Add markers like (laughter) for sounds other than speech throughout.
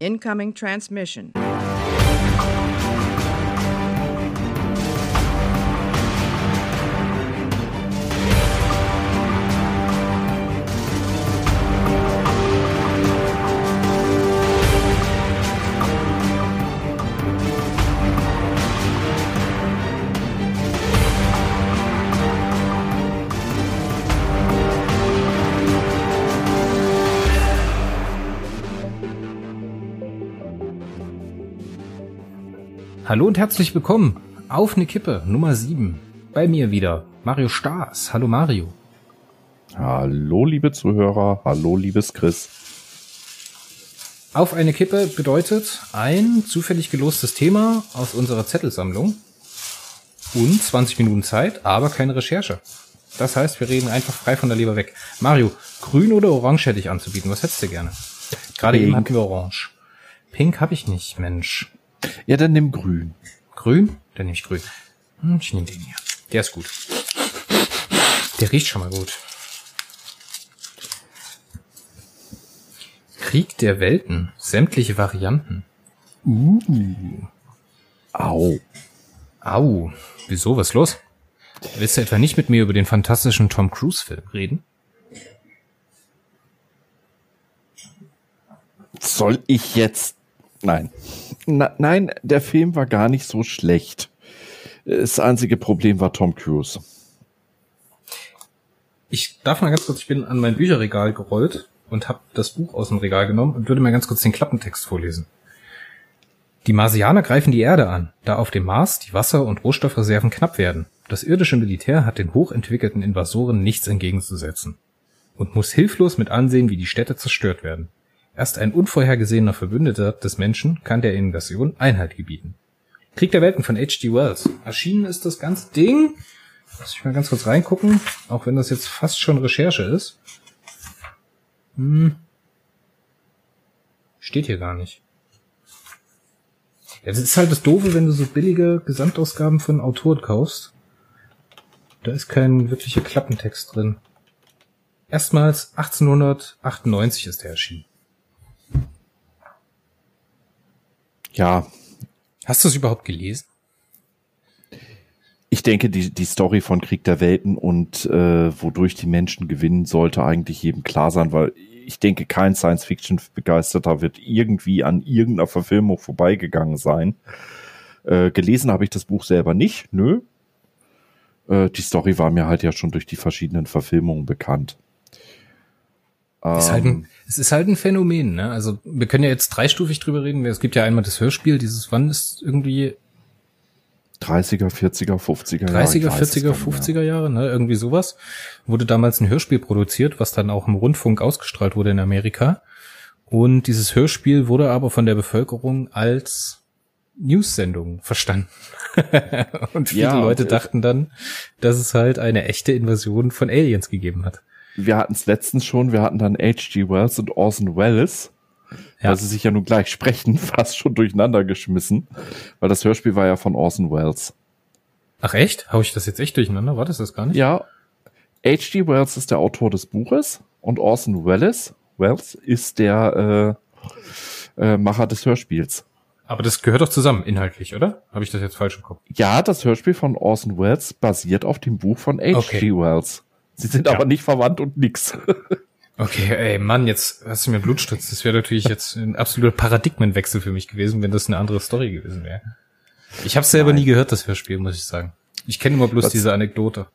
Incoming transmission. Hallo und herzlich willkommen auf eine Kippe Nummer 7. Bei mir wieder Mario Staas. Hallo Mario. Hallo liebe Zuhörer, hallo liebes Chris. Auf eine Kippe bedeutet ein zufällig gelostes Thema aus unserer Zettelsammlung und 20 Minuten Zeit, aber keine Recherche. Das heißt, wir reden einfach frei von der Leber weg. Mario, grün oder orange hätte ich anzubieten. Was hättest du gerne? Gerade Pink. eben hatten wir orange. Pink habe ich nicht, Mensch. Ja, dann nimm grün. Grün? Dann nehme ich grün. Hm, Ich nehme den hier. Der ist gut. Der riecht schon mal gut. Krieg der Welten. Sämtliche Varianten. Uh. Au. Au. Wieso? Was ist los? Willst du etwa nicht mit mir über den fantastischen Tom Cruise Film reden? Soll ich jetzt? Nein. Na, nein, der Film war gar nicht so schlecht. Das einzige Problem war Tom Cruise. Ich darf mal ganz kurz, ich bin an mein Bücherregal gerollt und habe das Buch aus dem Regal genommen und würde mal ganz kurz den Klappentext vorlesen. Die Marsianer greifen die Erde an, da auf dem Mars die Wasser- und Rohstoffreserven knapp werden. Das irdische Militär hat den hochentwickelten Invasoren nichts entgegenzusetzen und muss hilflos mit ansehen, wie die Städte zerstört werden. Erst ein unvorhergesehener Verbündeter des Menschen kann der Invasion Einhalt gebieten. Krieg der Welten von H.G. Wells. Erschienen ist das ganze Ding. Lass ich mal ganz kurz reingucken, auch wenn das jetzt fast schon Recherche ist. Hm. Steht hier gar nicht. Ja, das ist halt das Doofe, wenn du so billige Gesamtausgaben von Autoren kaufst. Da ist kein wirklicher Klappentext drin. Erstmals 1898 ist er erschienen. Ja, Hast du es überhaupt gelesen? ich denke, die, die Story von Krieg der Welten und äh, wodurch die Menschen gewinnen, sollte eigentlich jedem klar sein, weil ich denke, kein Science-Fiction-Begeisterter wird irgendwie an irgendeiner Verfilmung vorbeigegangen sein. Äh, gelesen habe ich das Buch selber nicht, nö. Äh, die Story war mir halt ja schon durch die verschiedenen Verfilmungen bekannt. Ist halt ein, Ähm, es ist halt ein Phänomen, ne? Also wir können ja jetzt dreistufig drüber reden. Es gibt ja einmal das Hörspiel, dieses wann ist irgendwie 30er, 40er, 50er. 30er, ich weiß es 40er, gar nicht mehr. 50er Jahre, ne? Irgendwie sowas. Wurde damals ein Hörspiel produziert, was dann auch im Rundfunk ausgestrahlt wurde in Amerika. Und dieses Hörspiel wurde aber von der Bevölkerung als News-Sendung verstanden. (laughs) Und viele Ja, Leute dachten dann, dass es halt eine echte Invasion von Aliens gegeben hat. Wir hatten es letztens schon, wir hatten dann H.G. Wells und Orson Welles, Ja. weil sie sich ja nun gleich sprechen, (laughs) fast schon durcheinander geschmissen, weil das Hörspiel war ja von Orson Welles. Ach echt? Hau ich das jetzt echt durcheinander? War das das gar nicht? Ja, H.G. Wells ist der Autor des Buches und Orson Welles, Welles ist der äh, äh, Macher des Hörspiels. Aber das gehört doch zusammen, inhaltlich, oder? Habe ich das jetzt falsch im Kopf? Ja, das Hörspiel von Orson Welles basiert auf dem Buch von H.G. Okay. Wells. Sie sind Ja. aber nicht verwandt und nix. (laughs) Okay, ey, Mann, jetzt hast du mir Blutstutz. Das wäre natürlich jetzt ein absoluter Paradigmenwechsel für mich gewesen, wenn das eine andere Story gewesen wäre. Ich habe selber Nein. nie gehört, das Hörspiel, muss ich sagen. Ich kenne immer bloß Was- diese Anekdote.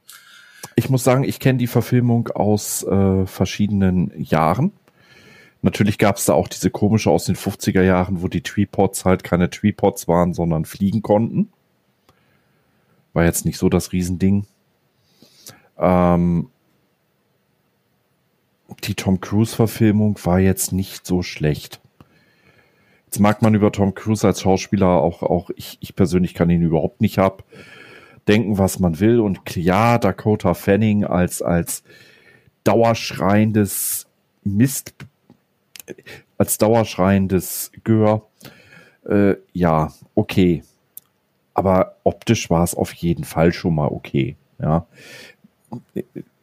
Ich muss sagen, ich kenne die Verfilmung aus äh, verschiedenen Jahren. Natürlich gab es da auch diese komische aus den 50er Jahren, wo die Tweepods halt keine Tweepods waren, sondern fliegen konnten. War jetzt nicht so das Riesending. Ähm, die Tom Cruise-Verfilmung war jetzt nicht so schlecht. Jetzt mag man über Tom Cruise als Schauspieler auch, auch ich, ich persönlich kann ihn überhaupt nicht ab denken, was man will. Und ja, Dakota Fanning als, als dauerschreiendes Mist, als dauerschreiendes Gör, äh, ja, okay. Aber optisch war es auf jeden Fall schon mal okay. Ja.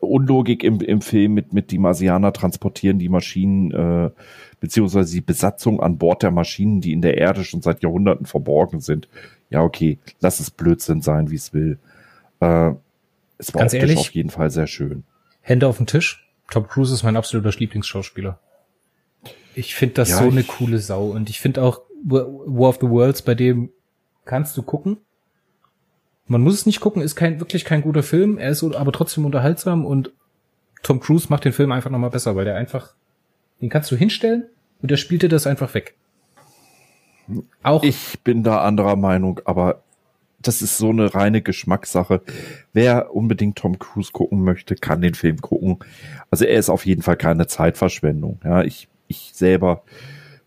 Unlogik im, im Film mit, mit die Marsianer transportieren die Maschinen, äh, beziehungsweise die Besatzung an Bord der Maschinen, die in der Erde schon seit Jahrhunderten verborgen sind. Ja, okay, lass es Blödsinn sein, wie es will. Äh, es war Ganz ehrlich? auf jeden Fall sehr schön. Hände auf den Tisch. Tom Cruise ist mein absoluter Lieblingsschauspieler. Ich finde das Ja, so eine coole Sau. Und ich finde auch War of the Worlds, bei dem kannst du gucken. Man muss es nicht gucken, ist kein, wirklich kein guter Film. Er ist aber trotzdem unterhaltsam und Tom Cruise macht den Film einfach nochmal besser, weil der einfach, den kannst du hinstellen und der spielt dir das einfach weg. Auch, Ich bin da anderer Meinung, aber das ist so eine reine Geschmackssache. Wer unbedingt Tom Cruise gucken möchte, kann den Film gucken. Also er ist auf jeden Fall keine Zeitverschwendung. Ja, ich, ich selber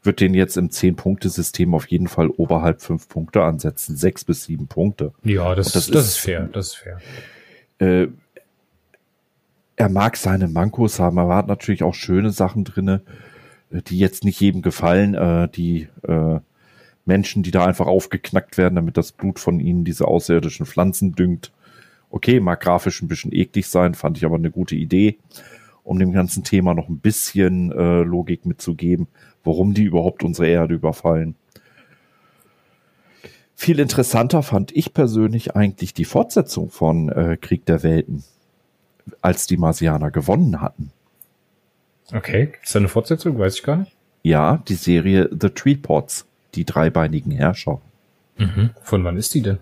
würde den jetzt im 10-Punkte-System auf jeden Fall oberhalb 5 Punkte ansetzen. 6 bis 7 Punkte. ja, das, das das, ist- fair, das ist fair. Äh, er mag seine Mankos haben, aber er hat natürlich auch schöne Sachen drinne, äh, die jetzt nicht jedem gefallen. Äh, die äh, Menschen, die da einfach aufgeknackt werden, damit das Blut von ihnen diese außerirdischen Pflanzen düngt. Okay, mag grafisch ein bisschen eklig sein, fand ich aber eine gute Idee, um dem ganzen Thema noch ein bisschen äh, Logik mitzugeben, warum die überhaupt unsere Erde überfallen. Viel interessanter fand ich persönlich eigentlich die Fortsetzung von äh, Krieg der Welten, als die Marsianer gewonnen hatten. Okay, gibt's da eine Fortsetzung? Weiß ich gar nicht. Ja, die Serie The Treepots, die dreibeinigen Herrscher. Mhm. Von wann ist die denn?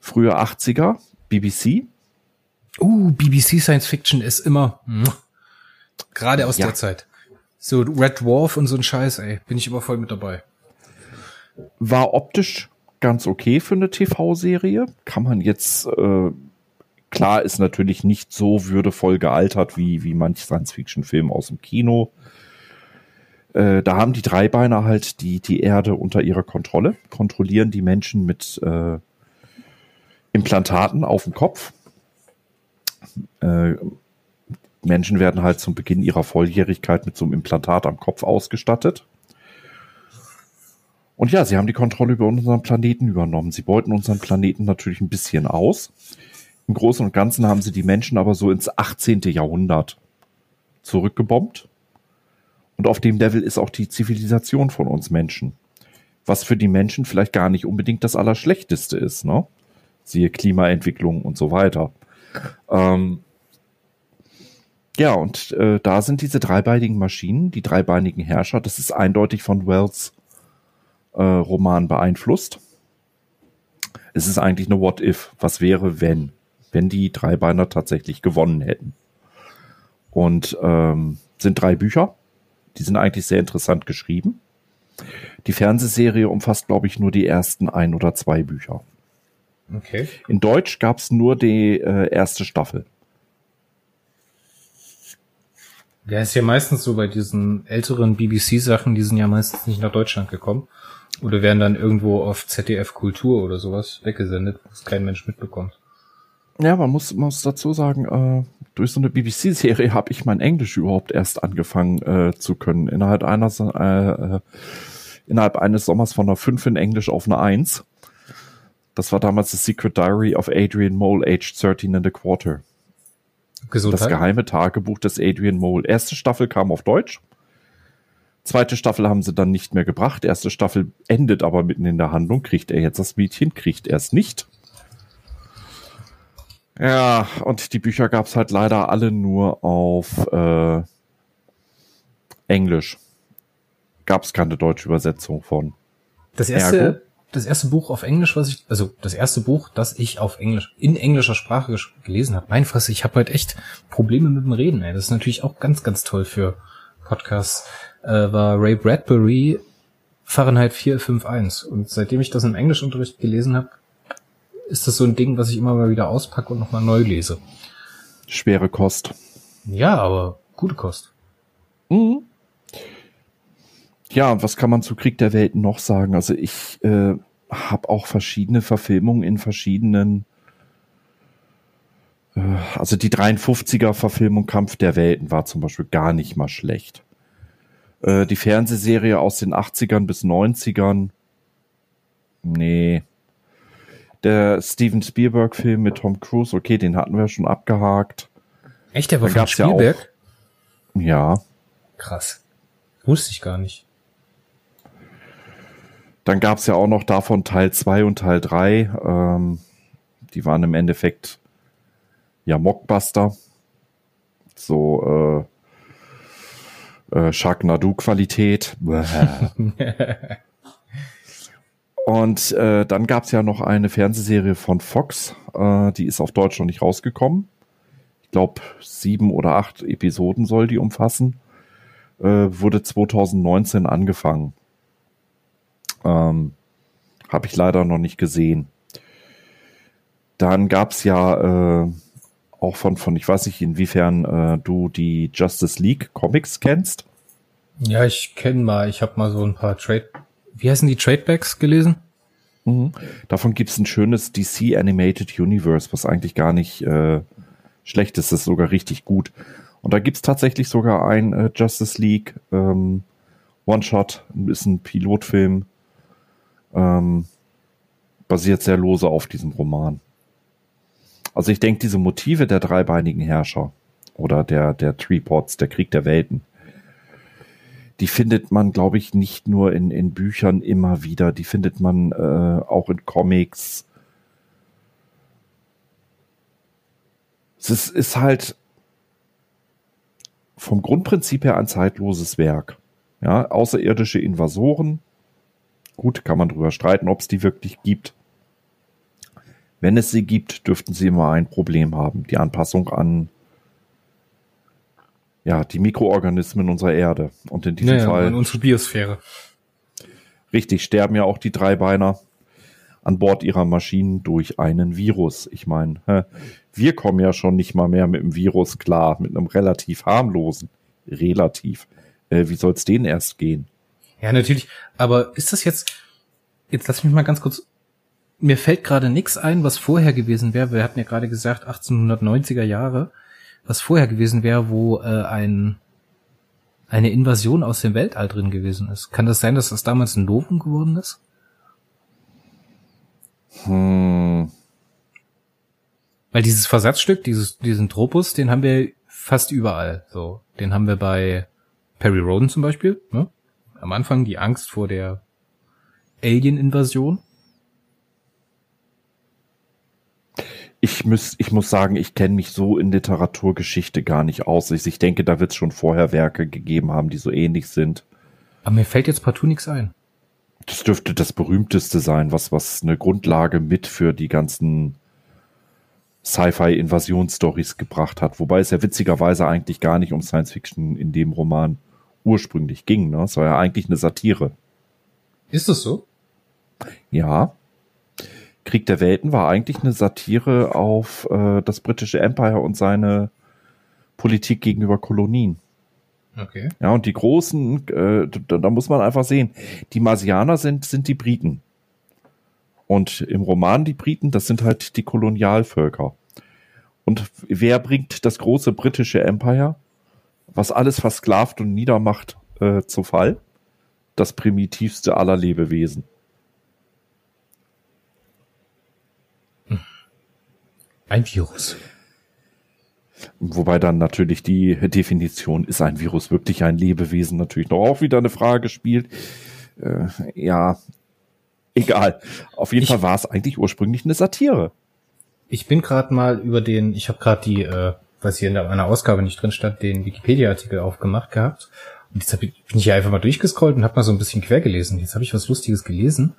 Frühe 80er, BBC. Uh, BBC Science Fiction ist immer muah. gerade aus Ja. der Zeit. So Red Dwarf und so ein Scheiß, ey, bin ich immer voll mit dabei. War optisch ganz okay für eine TV-Serie. Kann man jetzt, äh, klar ist natürlich nicht so würdevoll gealtert wie, wie manch Science-Fiction-Film aus dem Kino. Äh, da haben die Dreibeiner halt die, die Erde unter ihrer Kontrolle, kontrollieren die Menschen mit äh, Implantaten auf dem Kopf. Äh, Menschen werden halt zum Beginn ihrer Volljährigkeit mit so einem Implantat am Kopf ausgestattet. Und ja, sie haben die Kontrolle über unseren Planeten übernommen. Sie beuten unseren Planeten natürlich ein bisschen aus. Im Großen und Ganzen haben sie die Menschen aber so ins 18. Jahrhundert zurückgebombt. Und auf dem Level ist auch die Zivilisation von uns Menschen. Was für die Menschen vielleicht gar nicht unbedingt das Allerschlechteste ist, ne? Siehe Klimaentwicklung und so weiter. Ähm, ja, und äh, da sind diese dreibeinigen Maschinen, die dreibeinigen Herrscher, das ist eindeutig von Wells äh, Roman beeinflusst. Es ist eigentlich eine What If. Was wäre, wenn? Wenn die Dreibeiner tatsächlich gewonnen hätten. Und ähm, sind drei Bücher. Die sind eigentlich sehr interessant geschrieben. Die Fernsehserie umfasst, glaube ich, nur die ersten ein oder zwei Bücher. Okay. In Deutsch gab es nur die äh, erste Staffel. Ja, ist ja meistens so bei diesen älteren BBC-Sachen, die sind ja meistens nicht nach Deutschland gekommen. Oder werden dann irgendwo auf ZDF Kultur oder sowas weggesendet, was kein Mensch mitbekommt. Ja, man muss, man muss dazu sagen, äh, durch so eine BBC-Serie habe ich mein Englisch überhaupt erst angefangen äh, zu können. Innerhalb einer, äh, äh, innerhalb eines Sommers von einer 5 in Englisch auf eine 1. Das war damals das Secret Diary of Adrian Mole, aged 13 and a quarter. Das Gesundheit. geheime Tagebuch des Adrian Mole. Erste Staffel kam auf Deutsch. Zweite Staffel haben sie dann nicht mehr gebracht. Erste Staffel endet aber mitten in der Handlung. Kriegt er jetzt das Mädchen? Kriegt er es nicht? Ja, und die Bücher gab es halt leider alle nur auf äh, Englisch. Gab es keine deutsche Übersetzung von. Das erste, Ergo? Das erste Buch auf Englisch, was ich, also das erste Buch, das ich auf Englisch, in englischer Sprache gelesen habe. Mein Fresse, ich habe heute echt Probleme mit dem Reden, ey. Das ist natürlich auch ganz, ganz toll für Podcasts. Äh, war Ray Bradbury Fahrenheit 451. Und seitdem ich das im Englischunterricht gelesen habe, ist das so ein Ding, was ich immer mal wieder auspacke und nochmal neu lese. Schwere Kost. Ja, aber gute Kost. Mhm. Ja, was kann man zu Krieg der Welten noch sagen? Also ich äh, habe auch verschiedene Verfilmungen in verschiedenen. Äh, also die 53er Verfilmung Kampf der Welten war zum Beispiel gar nicht mal schlecht. Äh, die Fernsehserie aus den 80ern bis 90ern. Nee. Der Steven Spielberg-Film mit Tom Cruise, okay, den hatten wir schon abgehakt. Echt, der war Da von gab's ja Spielberg? Ja. Krass. Wusste ich gar nicht. Dann gab's ja auch noch davon Teil 2 und Teil 3. Ähm, die waren im Endeffekt ja Mockbuster. So äh, äh, Sharknado-Qualität. (laughs) und äh, dann gab's ja noch eine Fernsehserie von Fox. Äh, die ist auf Deutsch noch nicht rausgekommen. Ich glaube, sieben oder acht Episoden soll die umfassen. Äh, wurde 2019 angefangen. Ähm, Habe ich leider noch nicht gesehen. Dann gab's ja äh, auch von, von, ich weiß nicht, inwiefern äh, du die Justice League Comics kennst. Ja, ich kenne mal, ich habe mal so ein paar Trade, wie heißen die Tradebacks gelesen? Mhm. Davon gibt's ein schönes DC Animated Universe, was eigentlich gar nicht äh, schlecht ist, das ist sogar richtig gut. Und da gibt's tatsächlich sogar ein äh, Justice League ähm, One-Shot, ist ein Pilotfilm, ähm, basiert sehr lose auf diesem Roman. Also ich denke, diese Motive der dreibeinigen Herrscher oder der, der Treepots, der Krieg der Welten, die findet man, glaube ich, nicht nur in, in Büchern immer wieder, die findet man äh, auch in Comics. Es ist, ist halt vom Grundprinzip her ein zeitloses Werk. Ja, außerirdische Invasoren. Gut, kann man drüber streiten, ob es die wirklich gibt. Wenn es sie gibt, dürften sie immer ein Problem haben. Die Anpassung an ja, die Mikroorganismen unserer Erde. Und in diesem Naja, Fall an unsere Biosphäre. Richtig, sterben ja auch die Dreibeiner an Bord ihrer Maschinen durch einen Virus. Ich meine, wir kommen ja schon nicht mal mehr mit dem Virus klar, mit einem relativ harmlosen. Relativ. Äh, wie soll es denen erst gehen? Ja, natürlich. Aber ist das jetzt, jetzt lass mich mal ganz kurz, mir fällt gerade nichts ein, was vorher gewesen wäre. Wir hatten ja gerade gesagt 1890er Jahre, was vorher gewesen wäre, wo äh, ein eine Invasion aus dem Weltall drin gewesen ist. Kann das sein, dass das damals ein Novum geworden ist? Hm, Weil dieses Versatzstück, dieses, diesen Tropus, den haben wir fast überall. So, den haben wir bei Perry Roden zum Beispiel. Ne? Am Anfang die Angst vor der Alien-Invasion. ich, muss, ich muss sagen, ich kenne mich so in Literaturgeschichte gar nicht aus. Ich, ich denke, da wird es schon vorher Werke gegeben haben, die so ähnlich sind. Aber mir fällt jetzt partout nichts ein. Das dürfte das berühmteste sein, was, was eine Grundlage mit für die ganzen Sci-Fi-Invasionsstories gebracht hat. Wobei es ja witzigerweise eigentlich gar nicht um Science Fiction in dem Roman ursprünglich ging. Ne? Es war ja eigentlich eine Satire. Ist das so? Ja. Krieg der Welten war eigentlich eine Satire auf äh, das britische Empire und seine Politik gegenüber Kolonien. Okay. Ja, und die großen, äh, da, da muss man einfach sehen, die Marsianer sind, sind die Briten. Und im Roman die Briten, das sind halt die Kolonialvölker. Und wer bringt das große britische Empire, was alles versklavt und niedermacht, äh, zu Fall? Das primitivste aller Lebewesen. Ein Virus. Wobei dann natürlich die Definition, ist ein Virus wirklich ein Lebewesen, natürlich noch auch wieder eine Frage spielt. Äh, ja, egal. Auf jeden Ich- Fall war es eigentlich ursprünglich eine Satire. Ich bin gerade mal über den, ich habe gerade die, äh, was hier in der- meiner Ausgabe nicht drin stand, den Wikipedia-Artikel aufgemacht gehabt. Und jetzt hab ich, bin ich hier einfach mal durchgescrollt und habe mal so ein bisschen quer gelesen. Jetzt habe ich was Lustiges gelesen.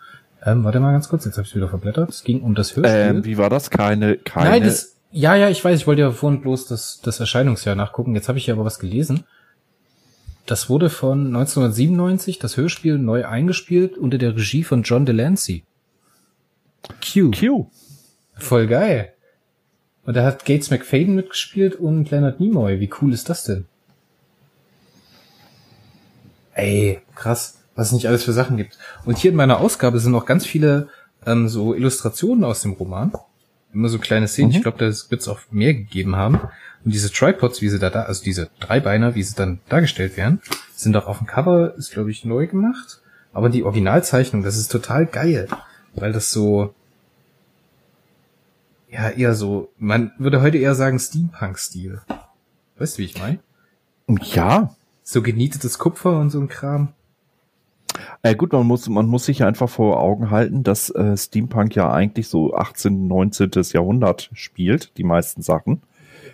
Ähm, warte mal ganz kurz, jetzt habe ich wieder verblättert. Es ging um das Hörspiel. Ähm, wie war das? Keine, keine. Nein, das, ja, ja, ich weiß, ich wollte ja vorhin bloß das, das Erscheinungsjahr nachgucken. Jetzt habe ich hier aber was gelesen. Das wurde von 1997, das Hörspiel, neu eingespielt unter der Regie von John Delancey. Q. Q. Voll geil. Und da hat Gates McFadden mitgespielt und Leonard Nimoy. Wie cool ist das denn? Ey, krass, was es nicht alles für Sachen gibt. Und hier in meiner Ausgabe sind noch ganz viele ähm, so Illustrationen aus dem Roman. Immer so kleine Szenen. Mhm. Ich glaube, da wird es auch mehr gegeben haben. Und diese Tripods, wie sie da, da, also diese Dreibeiner, wie sie dann dargestellt werden, sind auch auf dem Cover, ist glaube ich neu gemacht. Aber die Originalzeichnung, das ist total geil, weil das so, ja, eher so, man würde heute eher sagen Steampunk-Stil. Weißt du, wie ich meine? Ja. So genietetes Kupfer und so ein Kram. Äh, gut, man muss, man muss sich ja einfach vor Augen halten, dass äh, Steampunk ja eigentlich so 18., 19. Jahrhundert spielt, die meisten Sachen.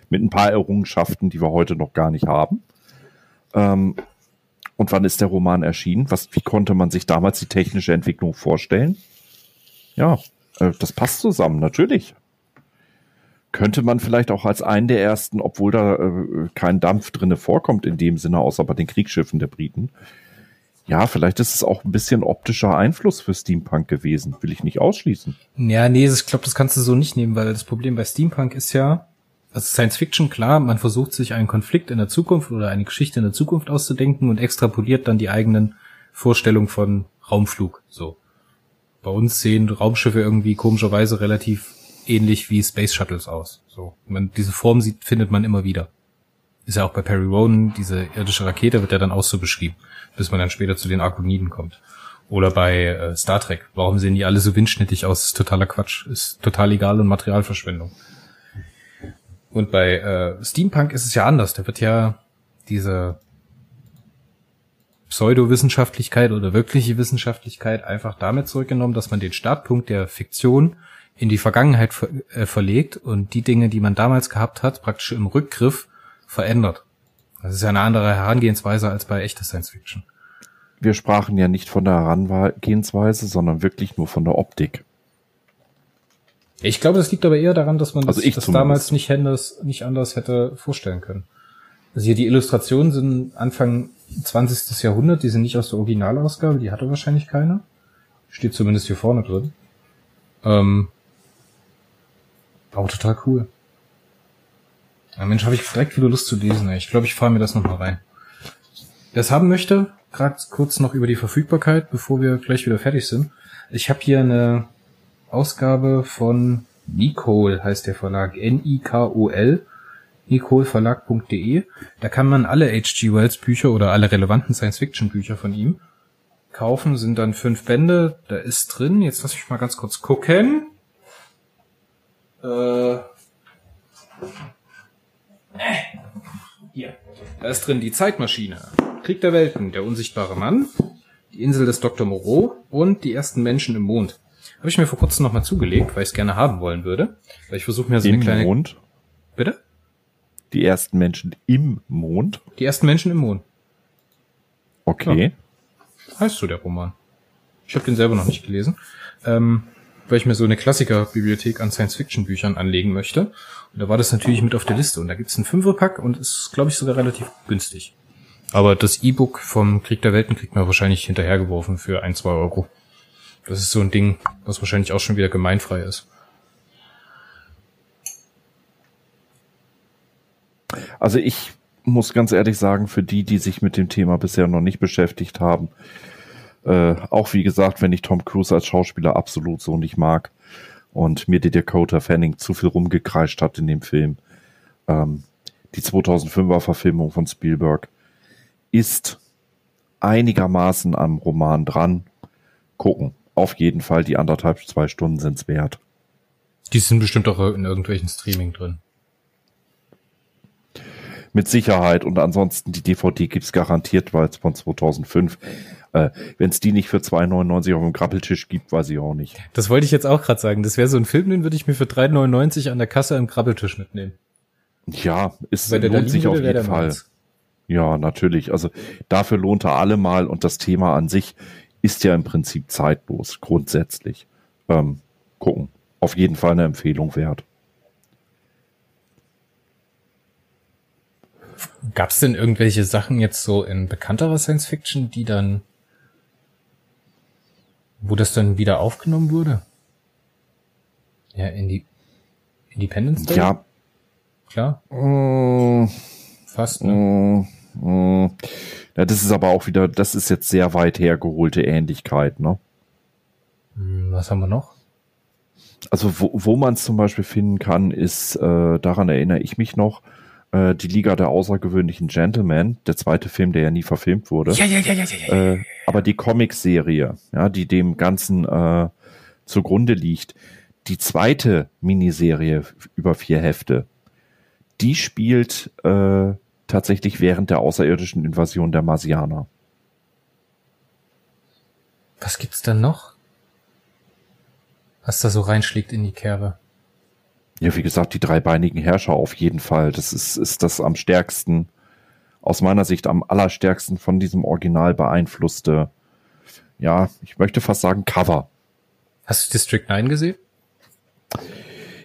Mit ein paar Errungenschaften, die wir heute noch gar nicht haben. Ähm, und wann ist der Roman erschienen? Was, wie konnte man sich damals die technische Entwicklung vorstellen? Ja, äh, das passt zusammen, natürlich. Könnte man vielleicht auch als einen der ersten, obwohl da äh, kein Dampf drinne vorkommt in dem Sinne, außer bei den Kriegsschiffen der Briten. Ja, vielleicht ist es auch ein bisschen optischer Einfluss für Steampunk gewesen. Will ich nicht ausschließen. Ja, nee, ich glaube, das kannst du so nicht nehmen, weil das Problem bei Steampunk ist ja, also Science Fiction, klar, man versucht sich einen Konflikt in der Zukunft oder eine Geschichte in der Zukunft auszudenken und extrapoliert dann die eigenen Vorstellungen von Raumflug. So. Bei uns sehen Raumschiffe irgendwie komischerweise relativ ähnlich wie Space Shuttles aus. So. Man, diese Form sieht, findet man immer wieder. Ist ja auch bei Perry Rowan, diese irdische Rakete wird ja dann auch so beschrieben, bis man dann später zu den Arkoniden kommt. Oder bei äh, Star Trek. Warum sehen die alle so windschnittig aus? Ist totaler Quatsch. Ist total egal und Materialverschwendung. Und bei äh, Steampunk ist es ja anders. Da wird ja diese Pseudowissenschaftlichkeit oder wirkliche Wissenschaftlichkeit einfach damit zurückgenommen, dass man den Startpunkt der Fiktion in die Vergangenheit ver äh, verlegt und die Dinge, die man damals gehabt hat, praktisch im Rückgriff verändert. Das ist ja eine andere Herangehensweise als bei echter Science Fiction. Wir sprachen ja nicht von der Herangehensweise, sondern wirklich nur von der Optik. Ich glaube, das liegt aber eher daran, dass man Also das, das damals nicht anders, nicht anders hätte vorstellen können. Also hier die Illustrationen sind Anfang 20. Jahrhundert, die sind nicht aus der Originalausgabe, die hatte wahrscheinlich keine. Steht zumindest hier vorne drin. Ähm, aber total cool. Ja, Mensch, habe ich direkt wieder Lust zu lesen. Ey. Ich glaube, ich fahre mir das nochmal rein. Wer es haben möchte, gerade kurz noch über die Verfügbarkeit, bevor wir gleich wieder fertig sind. Ich habe hier eine Ausgabe von Nicole, heißt der Verlag, N-I-K-O-L, nicoleverlag.de. Da kann man alle H.G. Wells Bücher oder alle relevanten Science-Fiction-Bücher von ihm kaufen. Sind dann fünf Bände. Da ist drin, jetzt lass mich mal ganz kurz gucken. Äh, hier. Da ist drin die Zeitmaschine, Krieg der Welten, der unsichtbare Mann, die Insel des Dr. Moreau und die ersten Menschen im Mond. Habe ich mir vor kurzem nochmal zugelegt, weil ich es gerne haben wollen würde. Weil ich versuche mir so Im eine kleine... Mond. Bitte? Die ersten Menschen im Mond. Die ersten Menschen im Mond. Okay. Heißt so der Roman. Ich habe den selber noch nicht gelesen. Ähm, weil ich mir so eine Klassikerbibliothek an Science-Fiction-Büchern anlegen möchte. Und da war das natürlich mit auf der Liste. Und da gibt's einen Fünferpack und ist, glaube ich, sogar relativ günstig. Aber das E-Book vom Krieg der Welten kriegt man wahrscheinlich hinterhergeworfen für ein, zwei Euro. Das ist so ein Ding, was wahrscheinlich auch schon wieder gemeinfrei ist. Also ich muss ganz ehrlich sagen, für die, die sich mit dem Thema bisher noch nicht beschäftigt haben, äh, auch wie gesagt, wenn ich Tom Cruise als Schauspieler absolut so nicht mag und mir die Dakota Fanning zu viel rumgekreischt hat in dem Film, ähm, die 2005er Verfilmung von Spielberg ist einigermaßen am Roman dran. Gucken. Auf jeden Fall, die anderthalb, zwei Stunden sind's wert. Die sind bestimmt auch in irgendwelchen Streaming drin. Mit Sicherheit. Und ansonsten, die DVD gibt's garantiert, weil es von 2005. Äh, Wenn es die nicht für 2,99 auf dem Krabbeltisch gibt, weiß ich auch nicht. Das wollte ich jetzt auch gerade sagen. Das wäre so ein Film, den würde ich mir für 3,99 an der Kasse am Krabbeltisch mitnehmen. Ja, es Wenn der lohnt sich auf jeden Fall. Ja, natürlich. Also dafür lohnt er allemal und das Thema an sich ist ja im Prinzip zeitlos, grundsätzlich. Ähm, gucken. Auf jeden Fall eine Empfehlung wert. Gab es denn irgendwelche Sachen jetzt so in bekannterer Science Fiction, die dann, wo das dann wieder aufgenommen wurde? Ja, in die Independence Day? Ja, Klar, äh, fast, ne? Mm, mm. Ja, das ist aber auch wieder, das ist jetzt sehr weit hergeholte Ähnlichkeit, ne? Hm, Was haben wir noch? Also wo, wo man es zum Beispiel finden kann, ist, äh, daran erinnere ich mich noch, äh, die Liga der außergewöhnlichen Gentlemen, der zweite Film, der ja nie verfilmt wurde. ja, ja, ja, ja, ja. Äh, aber die Comic-Serie, ja, die dem Ganzen äh, zugrunde liegt, die zweite Miniserie über vier Hefte, die spielt äh, tatsächlich während der außerirdischen Invasion der Marsianer. Was gibt's da noch? Was da so reinschlägt in die Kerbe? Ja, wie gesagt, die dreibeinigen Herrscher auf jeden Fall. Das ist, ist das am stärksten, aus meiner Sicht am allerstärksten von diesem Original beeinflusste, ja, ich möchte fast sagen Cover. Hast du District 9 gesehen?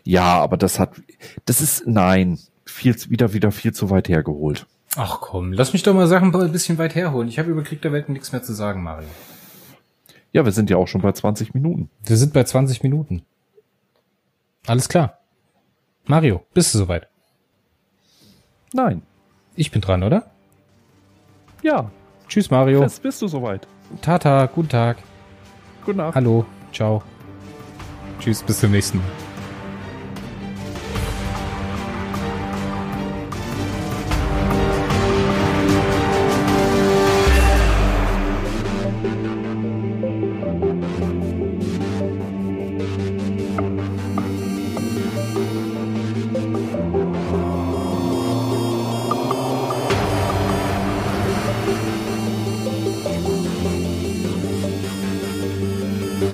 Ja, aber das hat, das ist, nein, viel, wieder, wieder viel zu weit hergeholt. Ach komm, lass mich doch mal Sachen ein bisschen weit herholen. Ich habe über Krieg der Welten nichts mehr zu sagen, Mario. Ja, wir sind ja auch schon bei 20 Minuten. Wir sind bei 20 Minuten. Alles klar. Mario, bist du soweit? Nein. Ich bin dran, oder? Ja. Tschüss, Mario. Jetzt bist du soweit. Tata, guten Tag. Gute Nacht. Hallo, ciao. Tschüss, bis zum nächsten Mal.